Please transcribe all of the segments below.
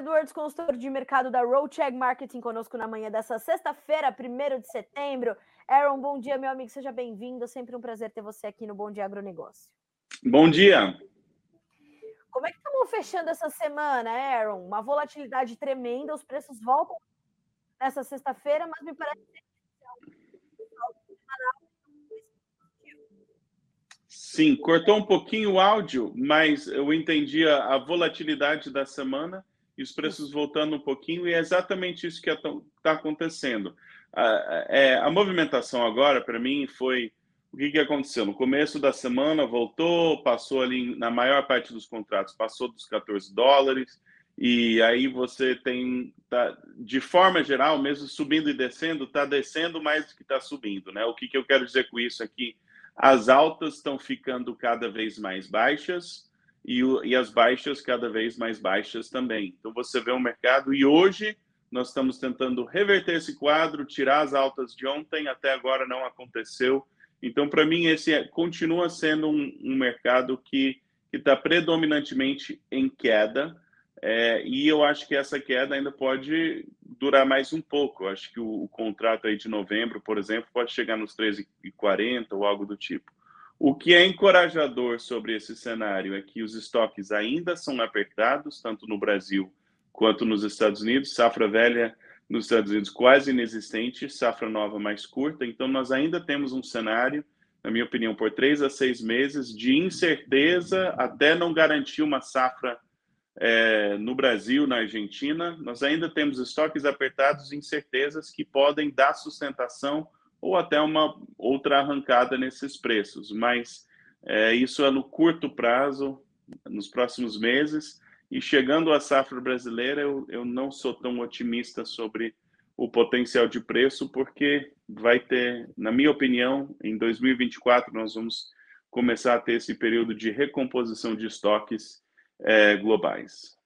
Edwards, consultor de mercado da Roadcheck Marketing, conosco na manhã dessa sexta-feira, 1 de setembro. Aaron, bom dia, meu amigo, seja bem-vindo. Sempre um prazer ter você aqui no Bom Dia Agronegócio. Bom dia. Como é que estamos fechando essa semana, Aaron? Uma volatilidade tremenda, os preços voltam nessa sexta-feira, mas me parece Sim, cortou um pouquinho o áudio, mas eu entendi a, a volatilidade da semana e os preços voltando um pouquinho, e é exatamente isso que está acontecendo. A, é, a movimentação agora, para mim, foi o que, que aconteceu? No começo da semana voltou, passou ali na maior parte dos contratos, passou dos 14 dólares, e aí você tem, tá, de forma geral, mesmo subindo e descendo, está descendo mais do que está subindo. Né? O que, que eu quero dizer com isso aqui? As altas estão ficando cada vez mais baixas e, e as baixas cada vez mais baixas também. Então você vê o um mercado, e hoje nós estamos tentando reverter esse quadro, tirar as altas de ontem, até agora não aconteceu então, para mim, esse é, continua sendo um, um mercado que está predominantemente em queda, é, e eu acho que essa queda ainda pode durar mais um pouco. Eu acho que o, o, contrato aí de novembro, por exemplo, pode chegar nos 13,40 ou algo do tipo. O que é encorajador sobre esse cenário é que os estoques ainda são apertados, tanto no Brasil quanto nos Estados Unidos. Safra velha nos Estados Unidos quase inexistente, safra nova mais curta. Então, nós ainda temos um cenário, na minha opinião, por três a seis meses de incerteza até não garantir uma safra é, no Brasil, na Argentina. Nós ainda temos estoques apertados e incertezas que podem dar sustentação ou até uma outra arrancada nesses preços. Mas é, isso é no curto prazo, nos próximos meses. E chegando à safra brasileira, eu, eu não sou tão otimista sobre o potencial de preço, porque vai ter, na minha opinião, em 2024 nós vamos começar a ter esse período de recomposição de estoques é, globais.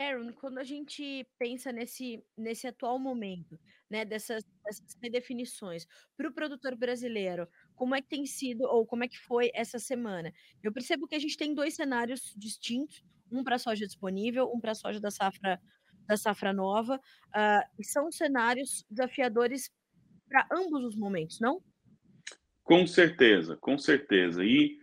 Aaron, quando a gente pensa nesse, nesse atual momento, né, dessas, dessas redefinições, para o produtor brasileiro, como é que tem sido, ou como é que foi essa semana? Eu percebo que a gente tem dois cenários distintos um para soja disponível, um para soja da safra da safra nova, uh, são cenários desafiadores para ambos os momentos, não? Com certeza, com certeza. E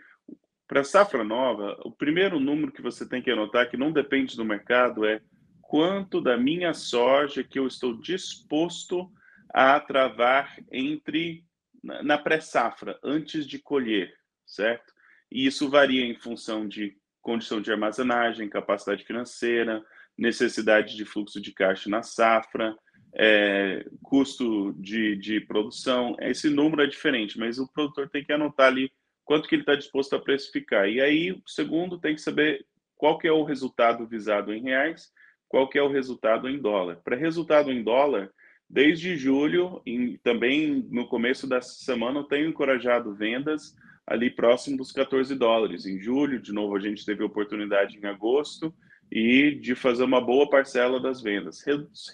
para safra nova, o primeiro número que você tem que anotar, que não depende do mercado, é quanto da minha soja que eu estou disposto a travar entre na pré-safra, antes de colher, certo? E isso varia em função de condição de armazenagem, capacidade financeira, necessidade de fluxo de caixa na safra, é, custo de, de produção. Esse número é diferente, mas o produtor tem que anotar ali quanto que ele está disposto a precificar. E aí, o segundo, tem que saber qual que é o resultado visado em reais, qual que é o resultado em dólar. Para resultado em dólar, desde julho, e também no começo dessa semana, eu tenho encorajado vendas ali próximo dos 14 dólares. Em julho, de novo, a gente teve oportunidade em agosto e de fazer uma boa parcela das vendas.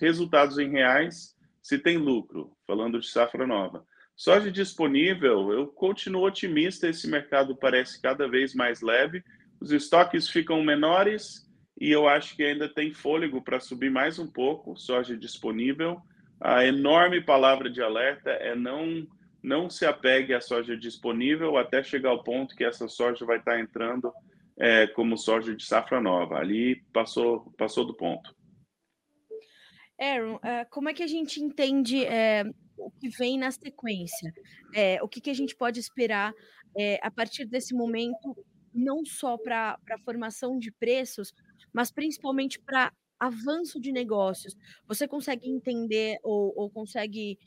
Resultados em reais, se tem lucro, falando de safra nova. Soja disponível, eu continuo otimista, esse mercado parece cada vez mais leve, os estoques ficam menores e eu acho que ainda tem fôlego para subir mais um pouco, soja disponível. A enorme palavra de alerta é não não se apegue à soja disponível até chegar ao ponto que essa soja vai estar entrando é, como soja de safra nova. Ali passou, passou do ponto. Aaron, uh, como é que a gente entende é, o que vem na sequência? É, o que, que, a gente pode esperar é, a partir desse momento, não só para a formação de preços, mas principalmente para avanço de negócios? Você consegue entender ou, ou consegue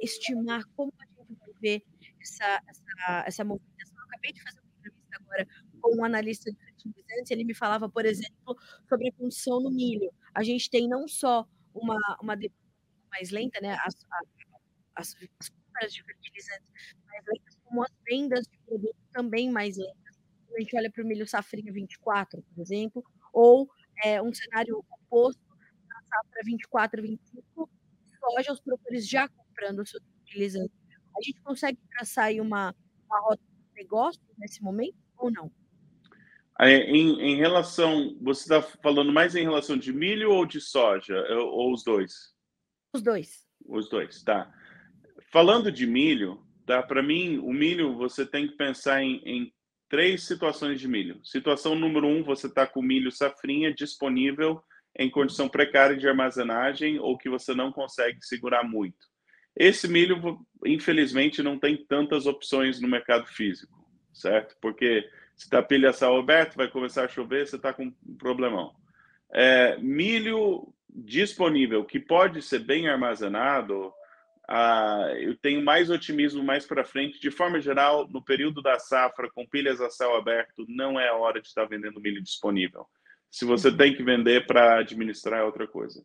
estimar como a ver essa, essa, essa movimentação. Eu acabei de fazer uma entrevista agora com um analista de fertilizantes, ele me falava, por exemplo, sobre a condição no milho. A gente tem não só uma, uma mais lenta, né, as, as, as compras de fertilizantes mais lentas, como as vendas de produtos também mais lentas. A gente olha para o milho safrinha 24, por exemplo, ou é, um cenário oposto na safra 24, 25, soja, os produtores já comprando seus fertilizantes a gente consegue traçar aí uma, uma rota de negócio nesse momento ou não? Em, em relação, você está falando mais em relação de milho ou de soja, ou os dois? Os dois. Os dois, tá. Falando de milho, tá? Para mim, o milho você tem que pensar em, em três situações de milho. Situação número um, você está com milho safrinha disponível em condição precária de armazenagem ou que você não consegue segurar muito. Esse milho, infelizmente, não tem tantas opções no mercado físico, certo? Porque se está pilha aberto, vai começar a chover, você está com um problemão. É, milho disponível, que pode ser bem armazenado, ah, eu tenho mais otimismo mais para frente. De forma geral, no período da safra, com pilhas a céu aberto, não é a hora de estar vendendo milho disponível. Se você tem que vender para administrar, é outra coisa.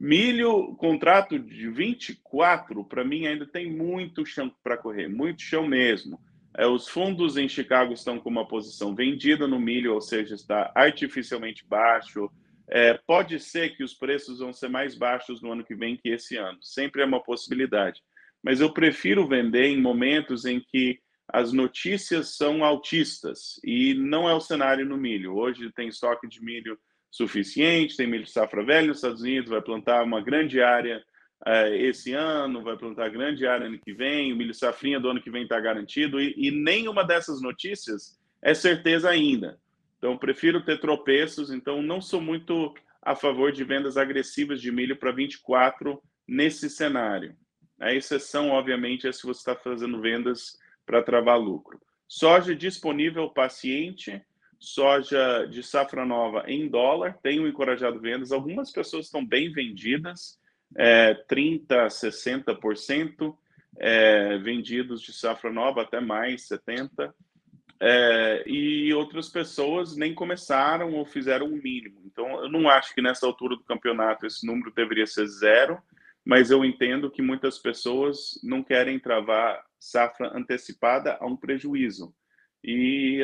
Milho, contrato de 24, para mim ainda tem muito chão para correr, muito chão mesmo. É, os fundos em Chicago estão com uma posição vendida no milho, ou seja, está artificialmente baixo. É, pode ser que os preços vão ser mais baixos no ano que vem que esse ano. Sempre é uma possibilidade. Mas eu prefiro vender em momentos em que as notícias são altistas e não é o cenário no milho. Hoje tem estoque de milho suficiente, tem milho safra velho nos Estados Unidos, vai plantar uma grande área uh, esse ano, vai plantar grande área ano que vem, o milho safrinha do ano que vem está garantido, e, e nenhuma dessas notícias é certeza ainda. Então, prefiro ter tropeços, então não sou muito a favor de vendas agressivas de milho para 24 nesse cenário. A exceção, obviamente, é se você está fazendo vendas para travar lucro. Soja disponível paciente, soja de safra nova em dólar, tenho encorajado vendas. Algumas pessoas estão bem vendidas, é, 30%, 60% é, vendidos de safra nova, até mais, 70%. É, e outras pessoas nem começaram ou fizeram o mínimo. Então, eu não acho que nessa altura do campeonato esse número deveria ser zero, mas eu entendo que muitas pessoas não querem travar safra antecipada a um prejuízo. E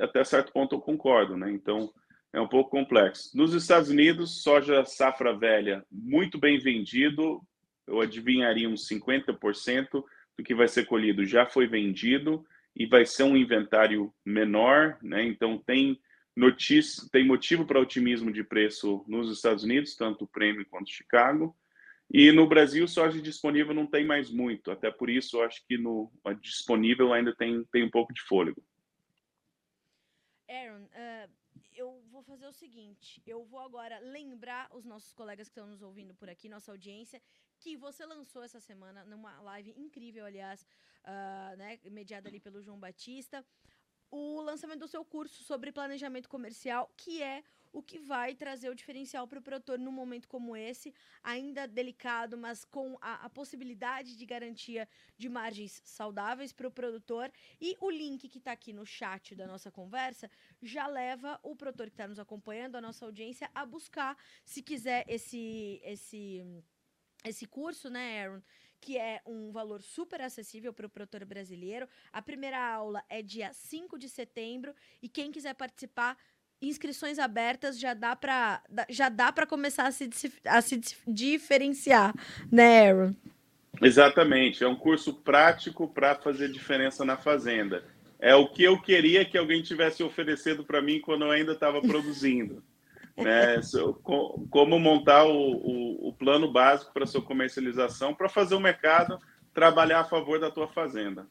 até certo ponto eu concordo, né? Então, é um pouco complexo. Nos Estados Unidos, soja safra velha muito bem vendido, eu adivinharia uns 50% do que vai ser colhido já foi vendido e vai ser um inventário menor, né? Então tem notícia, tem motivo para otimismo de preço nos Estados Unidos, tanto o prêmio quanto Chicago. E no Brasil, soja disponível não tem mais muito, até por isso eu acho que no disponível ainda tem, tem um pouco de fôlego. Aaron, uh, vou fazer o seguinte: eu vou agora lembrar os nossos colegas que estão nos ouvindo por aqui, nossa audiência, que você lançou essa semana numa live incrível, aliás, uh, né, mediada ali pelo João Batista, o lançamento do seu curso sobre planejamento comercial, que é o que vai trazer o diferencial para o produtor num momento como esse, ainda delicado, mas com a, a possibilidade de garantia de margens saudáveis para o produtor. E o link que está aqui no chat da nossa conversa já leva o produtor que está nos acompanhando, a nossa audiência, a buscar, se quiser, esse, esse, esse curso, né, Aaron? Que é um valor super acessível para o produtor brasileiro. A primeira aula é dia 5 de setembro e quem quiser participar inscrições abertas já dá para já dá para começar a se, a se diferenciar, né, Aaron? Exatamente, é um curso prático para fazer diferença na fazenda. É o que eu queria que alguém tivesse oferecido para mim quando eu ainda estava produzindo. né? Como montar o, o, o plano básico para sua comercialização para fazer o mercado trabalhar a favor da tua fazenda.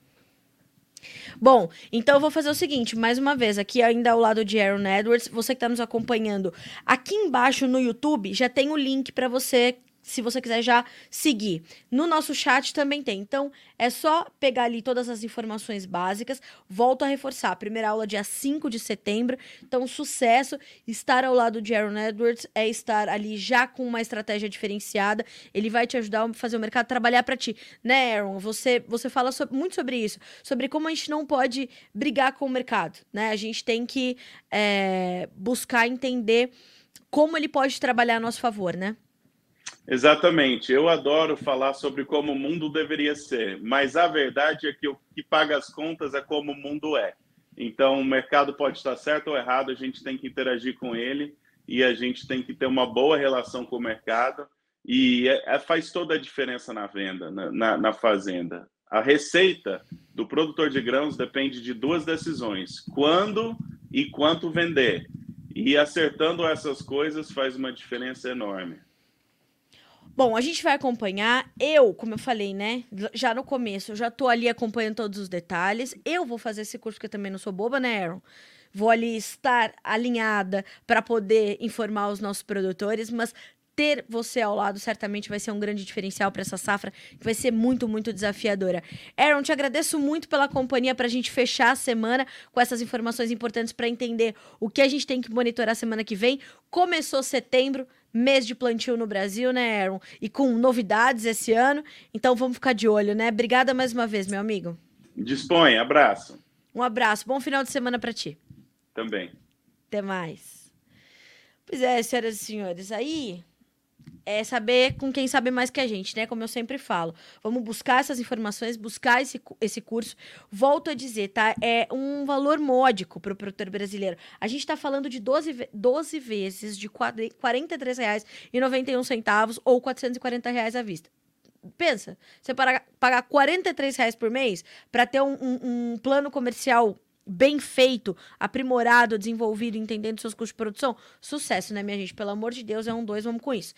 Bom, então eu vou fazer o seguinte, mais uma vez, aqui ainda ao lado de Aaron Edwards, você que está nos acompanhando, aqui embaixo no YouTube já tem o link para você se você quiser já seguir. No nosso chat também tem. Então, é só pegar ali todas as informações básicas. Volto a reforçar. Primeira aula dia 5 de setembro. Então, sucesso. Estar ao lado de Aaron Edwards é estar ali já com uma estratégia diferenciada. Ele vai te ajudar a fazer o mercado trabalhar para ti. Né, Aaron? Você, você fala muito sobre isso. Sobre como a gente não pode brigar com o mercado. Né? A gente tem que é, buscar entender como ele pode trabalhar a nosso favor, né? Exatamente. Eu adoro falar sobre como o mundo deveria ser, mas a verdade é que o que paga as contas é como o mundo é. Então, o mercado pode estar certo ou errado, a gente tem que interagir com ele e a gente tem que ter uma boa relação com o mercado. E é, é, faz toda a diferença na venda, na, na, na fazenda. A receita do produtor de grãos depende de duas decisões: quando e quanto vender. E acertando essas coisas faz uma diferença enorme. Bom, a gente vai acompanhar. Eu, como eu falei, né? Já no começo, eu já tô ali acompanhando todos os detalhes. Eu vou fazer esse curso, porque eu também não sou boba, né, Aaron? Vou ali estar alinhada para poder informar os nossos produtores, mas ter você ao lado certamente vai ser um grande diferencial para essa safra, que vai ser muito, muito desafiadora. Aaron, te agradeço muito pela companhia para a gente fechar a semana com essas informações importantes para entender o que a gente tem que monitorar semana que vem. Começou setembro, mês de plantio no Brasil, né, Aaron? E com novidades esse ano, então vamos ficar de olho, né? Obrigada mais uma vez, meu amigo. Dispõe, abraço. Um abraço, bom final de semana para ti. Também. Até mais. Pois é, senhoras e senhores, aí é saber com quem sabe mais que a gente, né? Como eu sempre falo. Vamos buscar essas informações, buscar esse, esse curso. Volto a dizer, tá? É um valor módico para o produtor brasileiro. A gente está falando de 12, 12 vezes de R$ 43,91 ou 440 reais à vista. Pensa, você pagar, 43 reais por mês para ter um, um, um plano comercial bem feito, aprimorado, desenvolvido, entendendo seus custos de produção, sucesso, né, minha gente? Pelo amor de Deus, é um dois, vamos com isso.